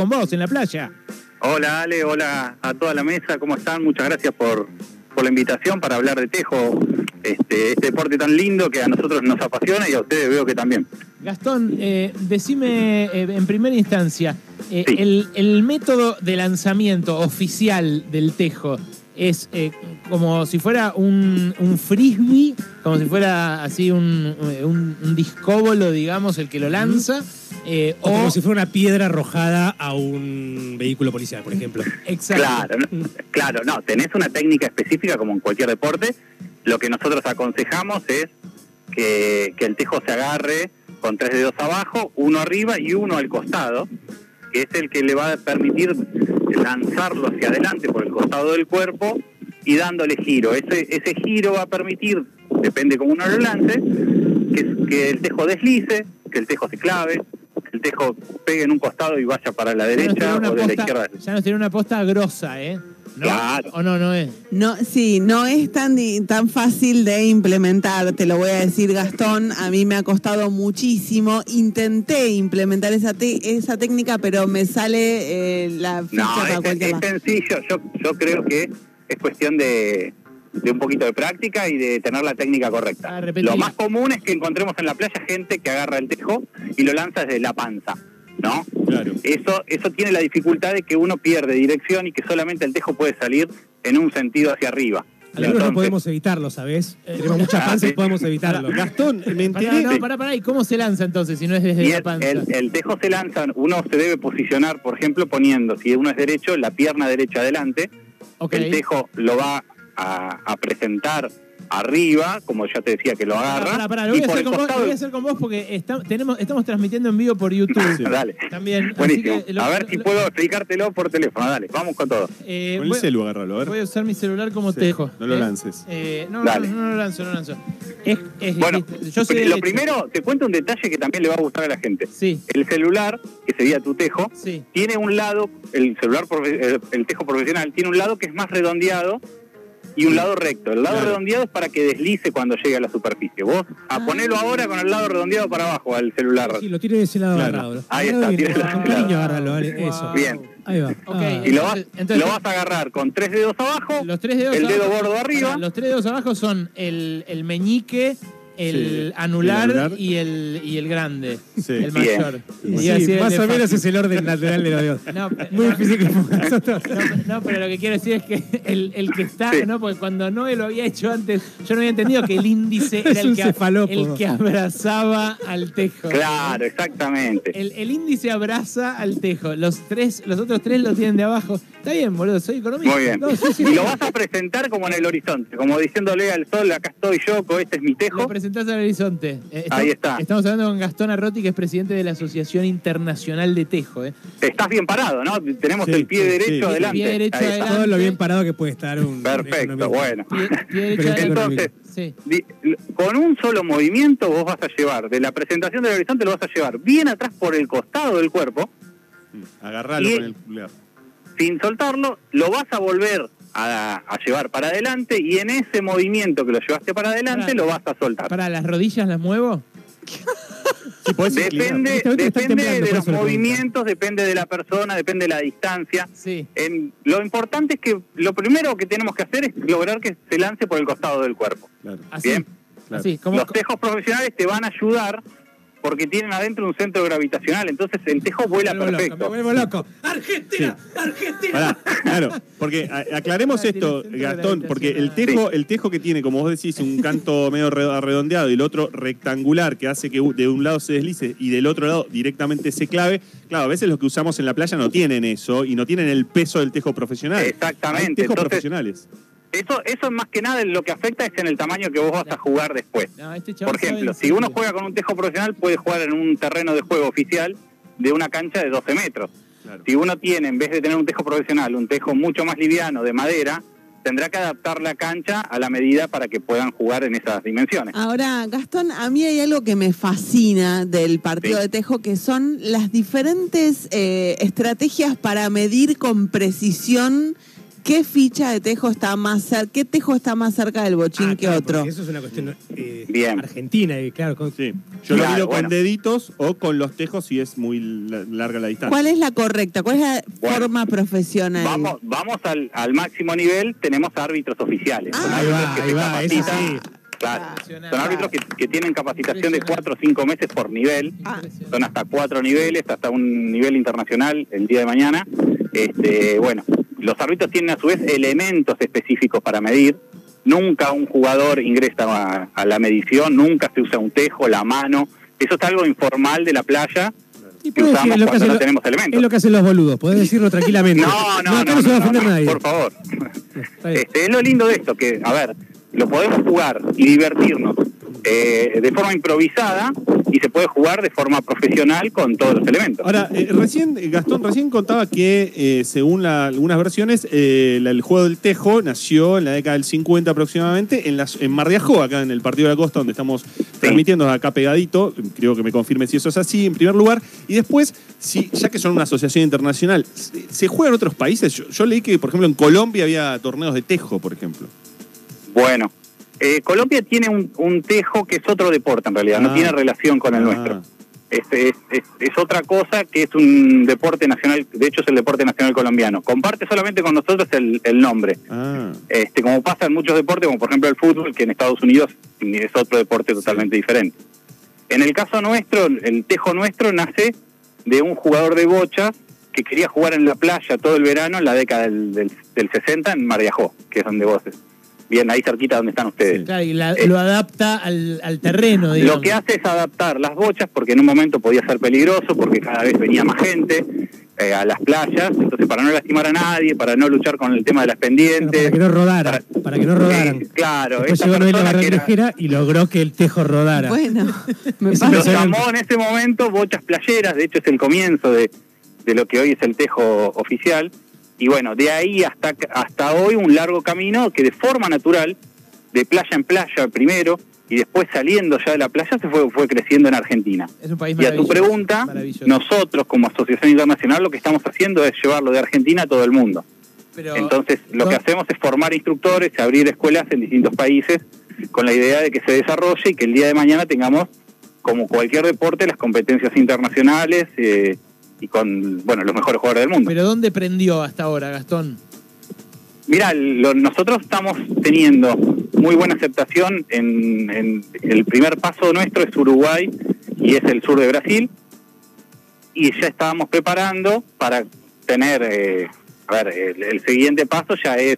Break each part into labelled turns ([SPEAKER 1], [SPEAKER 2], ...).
[SPEAKER 1] con vos en la playa.
[SPEAKER 2] Hola Ale, hola a toda la mesa, ¿cómo están? Muchas gracias por, por la invitación para hablar de tejo, este, este deporte tan lindo que a nosotros nos apasiona y a ustedes veo que también.
[SPEAKER 1] Gastón, eh, decime eh, en primera instancia, eh,
[SPEAKER 2] Sí.
[SPEAKER 1] el, el método de lanzamiento oficial del tejo es eh, como si fuera un, un frisbee, como si fuera así un, un, un discóbolo, digamos, el que lo lanza, eh,
[SPEAKER 3] O
[SPEAKER 1] o...
[SPEAKER 3] como si fuera una piedra arrojada a un vehículo policial, por ejemplo.
[SPEAKER 1] Exacto.
[SPEAKER 2] Claro, no, claro, no, tenés una técnica específica como en cualquier deporte. Lo que nosotros aconsejamos es que, que el tejo se agarre con tres dedos abajo, uno arriba y uno al costado, que es el que le va a permitir lanzarlo hacia adelante por el costado del cuerpo y dándole giro. Ese, ese giro va a permitir, depende cómo uno lo lance, que, que el tejo deslice, que el tejo se clave, que el tejo pegue en un costado y vaya para la derecha o de la izquierda.
[SPEAKER 1] Ya nos tiene una posta grosa, ¿eh? ¿No?
[SPEAKER 2] Claro.
[SPEAKER 1] ¿O no, no es?
[SPEAKER 4] No, sí, no es tan, di- tan fácil de implementar, te lo voy a decir Gastón, a mí me ha costado muchísimo, intenté implementar esa, te- esa técnica, pero me sale eh, la ficha
[SPEAKER 2] No,
[SPEAKER 4] para
[SPEAKER 2] es,
[SPEAKER 4] cualquier
[SPEAKER 2] es sencillo. Yo, yo creo que es cuestión de, de un poquito de práctica y de tener la técnica correcta.
[SPEAKER 1] Ah,
[SPEAKER 2] lo más común es que encontremos en la playa gente que agarra el tejo y lo lanza desde la panza, ¿no?
[SPEAKER 3] Claro.
[SPEAKER 2] Eso, eso tiene la dificultad de que uno pierde dirección y que solamente el tejo puede salir en un sentido hacia arriba.
[SPEAKER 3] Algunos no
[SPEAKER 2] Entonces,
[SPEAKER 3] podemos evitarlo, ¿sabes? Tenemos mucha
[SPEAKER 2] Ah,
[SPEAKER 3] panza y podemos evitarlo. Gastón, me
[SPEAKER 1] Pará,
[SPEAKER 3] enteré.
[SPEAKER 1] no, pará, pará. ¿Y cómo se lanza entonces si no es desde
[SPEAKER 2] Y
[SPEAKER 1] la
[SPEAKER 2] el,
[SPEAKER 1] panza?
[SPEAKER 2] el- el tejo se lanza, uno se debe posicionar, por ejemplo, poniendo, si uno es derecho, la pierna derecha adelante, el tejo lo va a, a presentar arriba, como ya te decía que lo agarra,
[SPEAKER 1] pará, pará, Lo voy a, hacer con vos, lo
[SPEAKER 2] costado...
[SPEAKER 1] voy a hacer con vos porque está- tenemos, estamos transmitiendo en vivo por YouTube.
[SPEAKER 2] Dale.
[SPEAKER 1] También. así
[SPEAKER 2] Buenísimo.
[SPEAKER 1] que lo-
[SPEAKER 2] a ver si
[SPEAKER 1] lo-
[SPEAKER 2] puedo explicártelo por teléfono. Dale, vamos con todo.
[SPEAKER 1] eh,
[SPEAKER 5] Con el
[SPEAKER 1] voy,
[SPEAKER 5] celu agárralo, a ver.
[SPEAKER 1] voy a usar mi celular como
[SPEAKER 5] Sí,
[SPEAKER 1] tejo.
[SPEAKER 5] no lo
[SPEAKER 1] Eh,
[SPEAKER 5] lances.
[SPEAKER 1] eh, no, no,
[SPEAKER 2] Dale.
[SPEAKER 1] no, no lo lanzo, no lo lanzo. Es, es-
[SPEAKER 2] Bueno,
[SPEAKER 1] yo soy
[SPEAKER 2] lo
[SPEAKER 1] derecho.
[SPEAKER 2] primero, te cuento un detalle que también le va a gustar a la gente.
[SPEAKER 1] Sí,
[SPEAKER 2] El celular, que sería tu tejo,
[SPEAKER 1] sí.
[SPEAKER 2] tiene un lado, el celular, el tejo profesional, tiene un lado que es más redondeado y un lado recto. El lado
[SPEAKER 3] Claro.
[SPEAKER 2] redondeado es para que deslice cuando llegue a la superficie. Vos, a
[SPEAKER 4] Ah.
[SPEAKER 2] ponelo ahora con el lado redondeado para abajo al celular.
[SPEAKER 3] Sí, lo tiene de ese lado
[SPEAKER 5] Claro.
[SPEAKER 3] agarrado.
[SPEAKER 2] Ahí
[SPEAKER 3] Agarrado
[SPEAKER 2] está,
[SPEAKER 3] bien,
[SPEAKER 2] tiene-
[SPEAKER 3] Con
[SPEAKER 2] claro.
[SPEAKER 3] cariño agárralo, vale.
[SPEAKER 1] Wow.
[SPEAKER 3] Eso.
[SPEAKER 2] Bien.
[SPEAKER 3] Ahí va. Ah.
[SPEAKER 2] Y lo vas,
[SPEAKER 1] Entonces-
[SPEAKER 2] lo vas a agarrar con tres dedos abajo,
[SPEAKER 1] Los tres dedos
[SPEAKER 2] el dedo
[SPEAKER 1] abajo-
[SPEAKER 2] gordo arriba.
[SPEAKER 1] Los tres dedos abajo son el, el meñique, el
[SPEAKER 5] Sí,
[SPEAKER 1] anular,
[SPEAKER 5] el anular.
[SPEAKER 1] y el y el grande,
[SPEAKER 5] Sí.
[SPEAKER 1] el mayor.
[SPEAKER 3] Sí, más o menos es el orden lateral de los dedos.
[SPEAKER 1] No,
[SPEAKER 3] Muy
[SPEAKER 1] no,
[SPEAKER 3] difícil que.
[SPEAKER 1] No, no, pero lo que quiero decir es que el, el que está,
[SPEAKER 2] Sí.
[SPEAKER 1] ¿no? Porque cuando Noé lo había hecho antes, yo no había entendido que el índice era el que, el que abrazaba al tejo.
[SPEAKER 2] Claro, exactamente.
[SPEAKER 1] El, el índice abraza al tejo. Los tres, los otros tres lo tienen de abajo. Está bien, boludo, soy economista.
[SPEAKER 2] Muy bien.
[SPEAKER 1] No, sí, sí.
[SPEAKER 2] Y lo vas a presentar como en el horizonte, como diciéndole al sol, acá estoy yo, este es mi
[SPEAKER 1] Lo
[SPEAKER 2] tejo.
[SPEAKER 1] Presentás al horizonte. Eh,
[SPEAKER 2] Ahí está.
[SPEAKER 1] Estamos hablando con Gastón Arrotti, que es presidente de la Asociación Internacional de Tejo. ¿eh?
[SPEAKER 2] Estás bien parado, ¿no? Tenemos
[SPEAKER 5] Sí,
[SPEAKER 2] el pie
[SPEAKER 5] sí,
[SPEAKER 2] derecho
[SPEAKER 5] sí.
[SPEAKER 2] adelante.
[SPEAKER 1] Pie derecho adelante.
[SPEAKER 3] Todo lo bien parado que puede estar un.
[SPEAKER 2] Perfecto,
[SPEAKER 3] economista.
[SPEAKER 2] bueno.
[SPEAKER 1] Pie, pie derecho
[SPEAKER 3] Pero
[SPEAKER 1] adelante.
[SPEAKER 2] Entonces,
[SPEAKER 1] Sí.
[SPEAKER 2] di- con un solo movimiento vos vas a llevar, de la presentación del horizonte lo vas a llevar bien atrás por el costado del cuerpo,
[SPEAKER 5] Agarralo
[SPEAKER 2] Y-
[SPEAKER 5] con el pulgar.
[SPEAKER 2] sin soltarlo, lo vas a volver a, a llevar para adelante y en ese movimiento que lo llevaste para adelante lo vas a soltar.
[SPEAKER 1] Para las rodillas las muevo.
[SPEAKER 5] Sí.
[SPEAKER 2] Depende, depende
[SPEAKER 3] temblando,
[SPEAKER 2] de los movimientos, depende de la persona, depende de la distancia.
[SPEAKER 1] Sí.
[SPEAKER 2] En- lo importante es que lo primero que tenemos que hacer es lograr que se lance por el costado del cuerpo.
[SPEAKER 5] Claro.
[SPEAKER 1] Así.
[SPEAKER 2] Bien.
[SPEAKER 5] Claro.
[SPEAKER 1] Así. Como,
[SPEAKER 2] Los tejos profesionales te van a ayudar porque tienen adentro un centro gravitacional, entonces el tejo vuela
[SPEAKER 1] Me vuelvo loco,
[SPEAKER 2] perfecto.
[SPEAKER 3] Me vuelvo loco. ¡Argentina! ¡Argentina!
[SPEAKER 5] Pará, claro, porque a- aclaremos esto, Gastón, porque el tejo, el tejo que tiene, como vos decís, un canto medio re- redondeado y el otro rectangular que hace que de un lado se deslice y del otro lado directamente se clave, claro, a veces los que usamos en la playa no tienen eso y no tienen el peso del tejo profesional.
[SPEAKER 2] Exactamente,
[SPEAKER 5] Hay tejos
[SPEAKER 2] entonces-
[SPEAKER 5] profesionales.
[SPEAKER 2] Eso, eso más que nada lo que afecta es en el tamaño que vos vas a jugar después.
[SPEAKER 1] No, este
[SPEAKER 2] Por ejemplo, si uno juega con un tejo profesional, puede jugar en un terreno de juego oficial de una cancha de 12 metros.
[SPEAKER 5] Claro.
[SPEAKER 2] Si uno tiene, en vez de tener un tejo profesional, un tejo mucho más liviano de madera, tendrá que adaptar la cancha a la medida para que puedan jugar en esas dimensiones.
[SPEAKER 4] Ahora, Gastón, a mí hay algo que me fascina del partido
[SPEAKER 2] Sí.
[SPEAKER 4] de Tejo, que son las diferentes eh, estrategias para medir con precisión ¿Qué ficha de tejo está más cerca? ¿Qué tejo está más cerca del bochín
[SPEAKER 3] Ah,
[SPEAKER 4] que
[SPEAKER 3] claro,
[SPEAKER 4] otro?
[SPEAKER 3] Eso es una cuestión eh,
[SPEAKER 2] Bien.
[SPEAKER 3] argentina, y claro, con-
[SPEAKER 5] Sí. Yo lo
[SPEAKER 2] Claro,
[SPEAKER 5] mido
[SPEAKER 2] bueno.
[SPEAKER 5] con deditos o con los tejos si es muy la- larga la distancia.
[SPEAKER 4] ¿Cuál es la correcta? ¿Cuál es la
[SPEAKER 2] Bueno,
[SPEAKER 4] forma profesional?
[SPEAKER 2] Vamos, vamos al, al máximo nivel, tenemos árbitros oficiales.
[SPEAKER 4] Ah,
[SPEAKER 2] Son
[SPEAKER 3] ahí
[SPEAKER 2] árbitros
[SPEAKER 3] va,
[SPEAKER 2] que
[SPEAKER 3] ahí
[SPEAKER 2] se
[SPEAKER 3] va, eso
[SPEAKER 2] capacitan.
[SPEAKER 3] sí.
[SPEAKER 2] Claro. Son árbitros que, que tienen capacitación de
[SPEAKER 1] Impresionante.
[SPEAKER 2] cuatro o cinco meses por nivel.
[SPEAKER 4] Ah.
[SPEAKER 2] Son hasta cuatro niveles, hasta un nivel internacional el día de mañana. Este, bueno, los árbitros tienen a su vez elementos específicos para medir. Nunca un jugador ingresa a, a la medición, nunca se usa un tejo, la mano. Eso es algo informal de la playa
[SPEAKER 3] Y
[SPEAKER 2] que usamos
[SPEAKER 3] es lo que
[SPEAKER 2] cuando no
[SPEAKER 3] lo-
[SPEAKER 2] tenemos elementos.
[SPEAKER 3] Es lo que hacen los boludos, podés decirlo tranquilamente.
[SPEAKER 2] No, no,
[SPEAKER 3] acá
[SPEAKER 2] no,
[SPEAKER 3] se va a
[SPEAKER 2] no,
[SPEAKER 3] ofender
[SPEAKER 2] no,
[SPEAKER 3] nadie.
[SPEAKER 2] por favor. Este, es lo lindo de esto, que, a ver, lo podemos jugar y divertirnos eh, de forma improvisada y se puede jugar de forma profesional con todos los elementos.
[SPEAKER 5] Ahora, eh, recién, eh, Gastón recién contaba que, eh, según la- algunas versiones, eh, la- el juego del tejo nació en la década del 50 aproximadamente en, las, en Mar de Ajó, acá en el Partido de la Costa, donde estamos transmitiendo acá pegadito. Creo que me confirme si eso es así, en primer lugar. Y después, si, ya que son una asociación internacional, ¿se, se juega en otros países? Yo, yo leí que, por ejemplo, en Colombia había torneos de tejo, por ejemplo.
[SPEAKER 2] Bueno, eh, Colombia tiene un, un tejo que es otro deporte en realidad,
[SPEAKER 5] Ah.
[SPEAKER 2] no tiene relación con el
[SPEAKER 5] Ah.
[SPEAKER 2] nuestro. Este es, es, es otra cosa que es un deporte nacional, de hecho es el deporte nacional colombiano. Comparte solamente con nosotros el, el nombre.
[SPEAKER 5] Ah,
[SPEAKER 2] Este, como pasa en muchos deportes, como por ejemplo el fútbol, que en Estados Unidos es otro deporte totalmente diferente. En el caso nuestro, el tejo nuestro nace de un jugador de bocha que quería jugar en la playa todo el verano en la década del, del, del 60 en Mar de Ajó, que es donde vos, bien ahí cerquita donde están ustedes.
[SPEAKER 1] Claro, y la-
[SPEAKER 2] Eh,
[SPEAKER 1] lo adapta al, al terreno, digamos.
[SPEAKER 2] Lo que hace es adaptar las bochas, porque en un momento podía ser peligroso, porque cada vez venía más gente eh, a las playas, entonces para no lastimar a nadie, para no luchar con el tema de las pendientes.
[SPEAKER 3] para que no rodaran,
[SPEAKER 2] para-
[SPEAKER 3] para que no rodaran.
[SPEAKER 2] Eh, claro,
[SPEAKER 3] Después llegó la
[SPEAKER 2] era-
[SPEAKER 3] y logró que el tejo rodara.
[SPEAKER 4] Bueno, me pasa.
[SPEAKER 2] Lo llamó en ese momento bochas playeras, de hecho es el comienzo de, de lo que hoy es el tejo oficial. Y bueno, de ahí hasta, hasta hoy un largo camino que de forma natural, de playa en playa primero, y después saliendo ya de la playa, se fue, fue creciendo en Argentina.
[SPEAKER 1] Es un país
[SPEAKER 2] Y a tu pregunta, nosotros como Asociación Internacional lo que estamos haciendo es llevarlo de Argentina a todo el mundo.
[SPEAKER 1] Pero-
[SPEAKER 2] Entonces, lo
[SPEAKER 1] no-
[SPEAKER 2] que hacemos es formar instructores, abrir escuelas en distintos países con la idea de que se desarrolle y que el día de mañana tengamos, como cualquier deporte, las competencias internacionales eh, y con bueno los mejores jugadores del mundo.
[SPEAKER 1] Pero ¿dónde prendió hasta ahora, Gastón?
[SPEAKER 2] Mira, nosotros estamos teniendo muy buena aceptación en, en- el primer paso nuestro es Uruguay y es el sur de Brasil y ya estábamos preparando para tener, eh, a ver, el, el siguiente paso ya es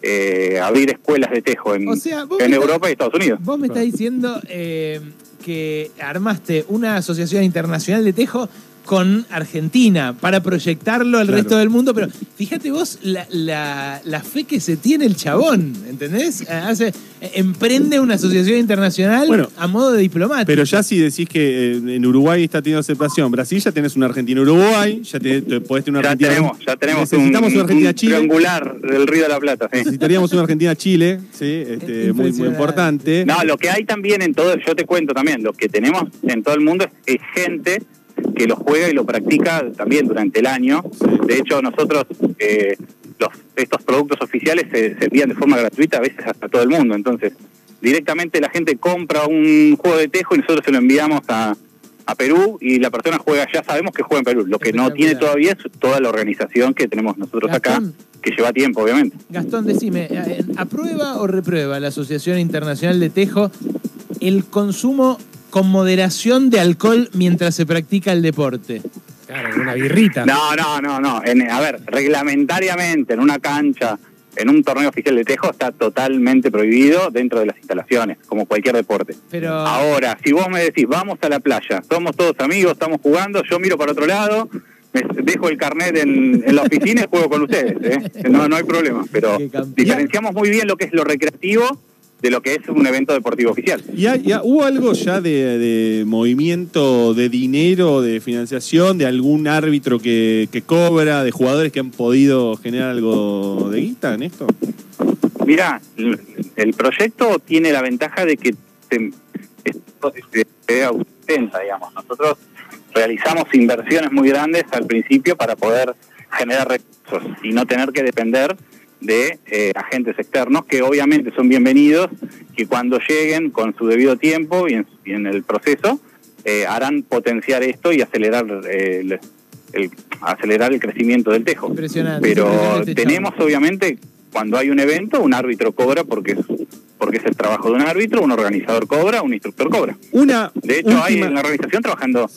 [SPEAKER 2] eh, abrir escuelas de tejo en,
[SPEAKER 1] O sea, vos
[SPEAKER 2] en Europa y Estados Unidos.
[SPEAKER 1] Vos me estás diciendo eh, que armaste una asociación internacional de tejo con Argentina para proyectarlo al
[SPEAKER 5] Claro.
[SPEAKER 1] resto del mundo, pero fíjate vos la, la- la fe que se tiene el chabón, ¿entendés? Hace, eh, emprende una asociación internacional
[SPEAKER 5] Bueno,
[SPEAKER 1] a modo de diplomático.
[SPEAKER 5] Pero ya si decís que eh, en Uruguay está teniendo aceptación, Brasil ya tenés una Argentina-Uruguay, ya te, te- podés tener una
[SPEAKER 2] Ya
[SPEAKER 5] Argentina.
[SPEAKER 2] tenemos, ya tenemos un,
[SPEAKER 5] Necesitamos una
[SPEAKER 2] un
[SPEAKER 5] Argentina-Chile.
[SPEAKER 2] triangular del Río de la Plata. sí.
[SPEAKER 5] Necesitaríamos una Argentina-Chile, sí, este, muy, muy importante.
[SPEAKER 2] No, lo que hay también en todo, yo te cuento también, lo que tenemos en todo el mundo es, es gente que lo juega y lo practica también durante el año. De hecho, nosotros, eh, los, estos productos oficiales se, se envían de forma gratuita, a veces hasta todo el mundo. Entonces, directamente la gente compra un juego de tejo y nosotros se lo enviamos a, a Perú y la persona juega, ya sabemos que juega en Perú. Lo que no tiene todavía es toda la organización que tenemos nosotros acá, que lleva tiempo, obviamente.
[SPEAKER 1] Gastón, decime, eh, ¿aprueba o reprueba la Asociación Internacional de Tejo el consumo con moderación de alcohol mientras se practica el deporte?
[SPEAKER 3] Claro, una birrita.
[SPEAKER 2] No, no, no, no. En- a ver, reglamentariamente en una cancha, en un torneo oficial de tejo, está totalmente prohibido dentro de las instalaciones, como cualquier deporte.
[SPEAKER 1] Pero
[SPEAKER 2] Ahora, si vos me decís, vamos a la playa, somos todos amigos, estamos jugando, yo miro para otro lado, me dejo el carnet en, en la oficina y juego con ustedes. ¿eh? No, no hay problema. Pero diferenciamos muy bien lo que es lo recreativo de lo que es un evento deportivo oficial.
[SPEAKER 5] ¿Y hay- ya hubo algo ya de, de movimiento de dinero, de financiación, de algún árbitro que, que cobra, de jugadores que han podido generar algo de guita en esto?
[SPEAKER 2] Mira, el, el proyecto tiene la ventaja de que se- se ausenta, digamos. Nosotros realizamos inversiones muy grandes al principio para poder generar recursos y no tener que depender de eh, agentes externos que obviamente son bienvenidos, que cuando lleguen con su debido tiempo y en, y en el proceso eh, harán potenciar esto y acelerar eh, el, el- acelerar el crecimiento del tejo.
[SPEAKER 1] Impresionante,
[SPEAKER 2] Pero
[SPEAKER 1] impresionante
[SPEAKER 2] tenemos obviamente cuando hay un evento un árbitro cobra porque es porque es el trabajo de un árbitro, un organizador cobra, un instructor cobra.
[SPEAKER 5] Una
[SPEAKER 2] De hecho hay en la organización trabajando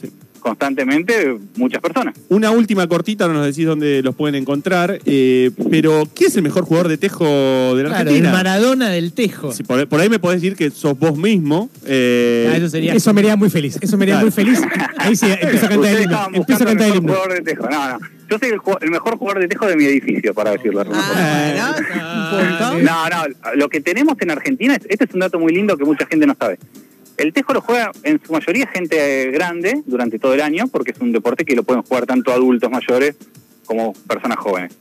[SPEAKER 2] constantemente muchas personas.
[SPEAKER 5] Una última cortita, no nos decís dónde los pueden encontrar, eh, pero ¿quién es el mejor jugador de tejo de la
[SPEAKER 1] Claro, el
[SPEAKER 5] Argentina?
[SPEAKER 1] Maradona del Tejo.
[SPEAKER 5] Sí, por, por ahí me podés decir que sos vos mismo. eh,
[SPEAKER 1] Ah, eso sería.
[SPEAKER 3] Eso me haría muy feliz. Eso me haría
[SPEAKER 5] Claro.
[SPEAKER 3] muy feliz. Ahí sí, empiezo a cantar el himno. Empiezo a cantar
[SPEAKER 2] el
[SPEAKER 3] el
[SPEAKER 2] mejor
[SPEAKER 3] himno.
[SPEAKER 2] jugador de tejo. No, no. Yo soy el, el mejor jugador de tejo de mi edificio, para decirlo.
[SPEAKER 4] Ah, un punto.
[SPEAKER 2] No, no, lo que tenemos en Argentina, es- este es un dato muy lindo que mucha gente no sabe. El tejo lo juega en su mayoría gente grande durante todo el año, porque es un deporte que lo pueden jugar tanto adultos mayores como personas jóvenes.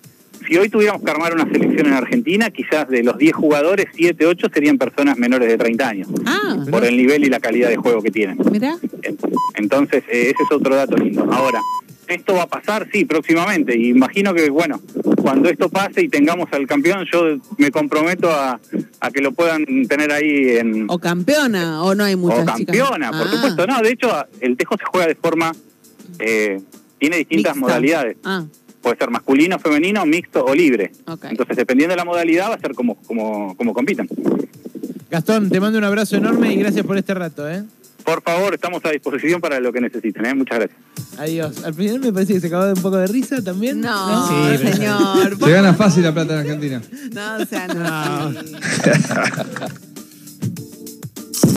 [SPEAKER 2] Si hoy tuviéramos que armar una selección en Argentina, quizás de los 10 jugadores, 7, 8 serían personas menores de 30 años,
[SPEAKER 4] Ah,
[SPEAKER 2] por el nivel y la calidad de juego que tienen.
[SPEAKER 4] mira.
[SPEAKER 2] Entonces, eh, ese es otro dato lindo. Ahora, ¿esto va a pasar? Sí, próximamente. Y imagino que, bueno, cuando esto pase y tengamos al campeón, yo me comprometo a, a que lo puedan tener ahí en...
[SPEAKER 4] O campeona, o no hay muchas
[SPEAKER 2] o
[SPEAKER 4] chicas.
[SPEAKER 2] campeona, por
[SPEAKER 4] Ah,
[SPEAKER 2] supuesto. No, de hecho, el tejo se juega de forma... eh, tiene distintas
[SPEAKER 4] mixta.
[SPEAKER 2] modalidades.
[SPEAKER 4] Ah,
[SPEAKER 2] Puede ser masculino, femenino, mixto o libre.
[SPEAKER 4] ok.
[SPEAKER 2] Entonces, dependiendo de la modalidad, va a ser como, como, como compitan.
[SPEAKER 1] Gastón, te mando un abrazo enorme y gracias por este rato, ¿eh?
[SPEAKER 2] Por favor, estamos a disposición para lo que necesiten. ¿eh? Muchas gracias.
[SPEAKER 1] Adiós. Al final me parece que se acabó de un poco de risa también.
[SPEAKER 4] No,
[SPEAKER 3] Sí,
[SPEAKER 4] señor.
[SPEAKER 6] Se gana fácil la plata en Argentina.
[SPEAKER 4] No sean así.